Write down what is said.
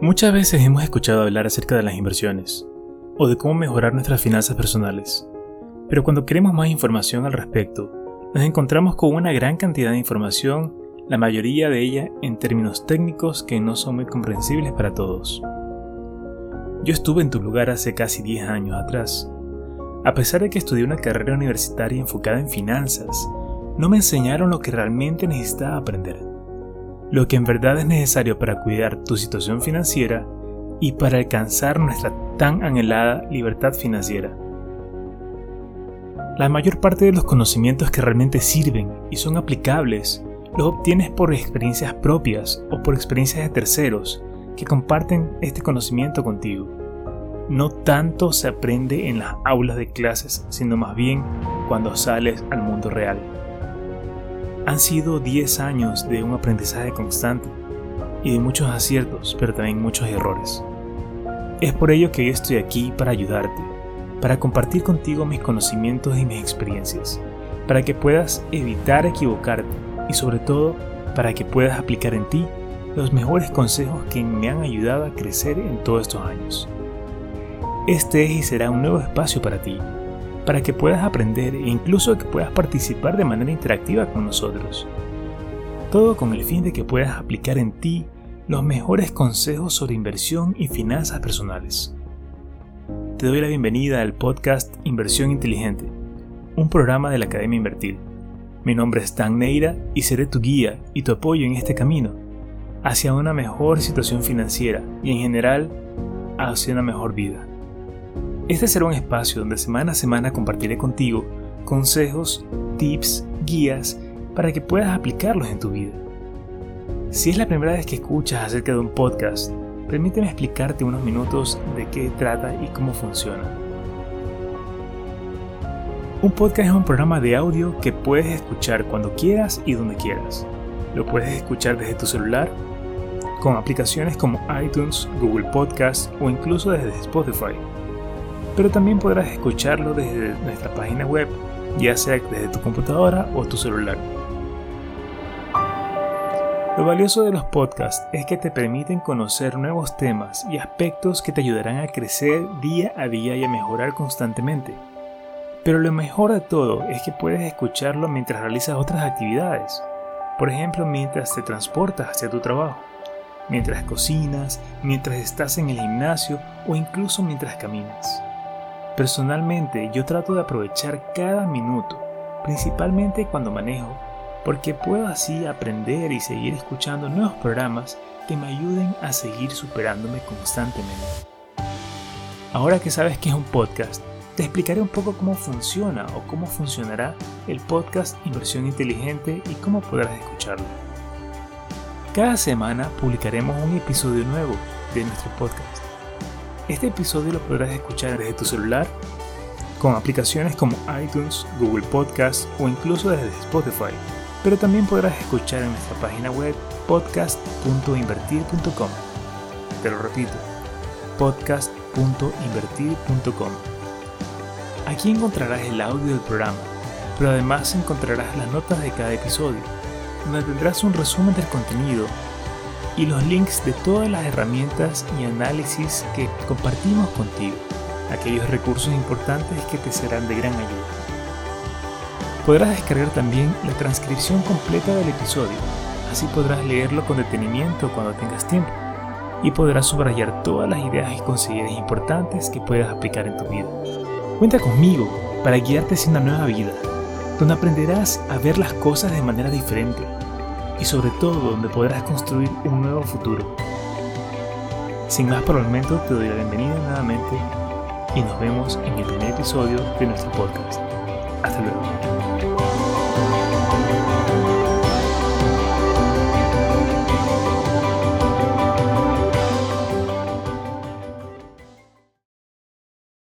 Muchas veces hemos escuchado hablar acerca de las inversiones o de cómo mejorar nuestras finanzas personales, pero cuando queremos más información al respecto, nos encontramos con una gran cantidad de información, la mayoría de ella en términos técnicos que no son muy comprensibles para todos. Yo estuve en tu lugar hace casi 10 años atrás. A pesar de que estudié una carrera universitaria enfocada en finanzas, no me enseñaron lo que realmente necesitaba aprender lo que en verdad es necesario para cuidar tu situación financiera y para alcanzar nuestra tan anhelada libertad financiera. La mayor parte de los conocimientos que realmente sirven y son aplicables los obtienes por experiencias propias o por experiencias de terceros que comparten este conocimiento contigo. No tanto se aprende en las aulas de clases, sino más bien cuando sales al mundo real. Han sido 10 años de un aprendizaje constante y de muchos aciertos, pero también muchos errores. Es por ello que hoy estoy aquí para ayudarte, para compartir contigo mis conocimientos y mis experiencias, para que puedas evitar equivocarte y sobre todo para que puedas aplicar en ti los mejores consejos que me han ayudado a crecer en todos estos años. Este es y será un nuevo espacio para ti, para que puedas aprender e incluso que puedas participar de manera interactiva con nosotros. Todo con el fin de que puedas aplicar en ti los mejores consejos sobre inversión y finanzas personales. Te doy la bienvenida al podcast Inversión Inteligente, un programa de la Academia Invertir. Mi nombre es Dan Neira y seré tu guía y tu apoyo en este camino hacia una mejor situación financiera y en general hacia una mejor vida. Este será un espacio donde semana a semana compartiré contigo consejos, tips, guías para que puedas aplicarlos en tu vida. Si es la primera vez que escuchas acerca de un podcast, permíteme explicarte unos minutos de qué trata y cómo funciona. Un podcast es un programa de audio que puedes escuchar cuando quieras y donde quieras. Lo puedes escuchar desde tu celular, con aplicaciones como iTunes, Google Podcast o incluso desde Spotify pero también podrás escucharlo desde nuestra página web, ya sea desde tu computadora o tu celular. Lo valioso de los podcasts es que te permiten conocer nuevos temas y aspectos que te ayudarán a crecer día a día y a mejorar constantemente. Pero lo mejor de todo es que puedes escucharlo mientras realizas otras actividades. Por ejemplo, mientras te transportas hacia tu trabajo, mientras cocinas, mientras estás en el gimnasio o incluso mientras caminas. Personalmente yo trato de aprovechar cada minuto, principalmente cuando manejo, porque puedo así aprender y seguir escuchando nuevos programas que me ayuden a seguir superándome constantemente. Ahora que sabes que es un podcast, te explicaré un poco cómo funciona o cómo funcionará el podcast Inversión Inteligente y cómo podrás escucharlo. Cada semana publicaremos un episodio nuevo de nuestro podcast este episodio lo podrás escuchar desde tu celular, con aplicaciones como iTunes, Google Podcast o incluso desde Spotify, pero también podrás escuchar en nuestra página web podcast.invertir.com. Te lo repito, podcast.invertir.com. Aquí encontrarás el audio del programa, pero además encontrarás las notas de cada episodio, donde tendrás un resumen del contenido y los links de todas las herramientas y análisis que compartimos contigo, aquellos recursos importantes que te serán de gran ayuda. Podrás descargar también la transcripción completa del episodio, así podrás leerlo con detenimiento cuando tengas tiempo y podrás subrayar todas las ideas y consideres importantes que puedas aplicar en tu vida. Cuenta conmigo para guiarte hacia una nueva vida, donde aprenderás a ver las cosas de manera diferente y sobre todo donde podrás construir un nuevo futuro. Sin más por el momento, te doy la bienvenida nuevamente y nos vemos en el primer episodio de nuestro podcast. Hasta luego.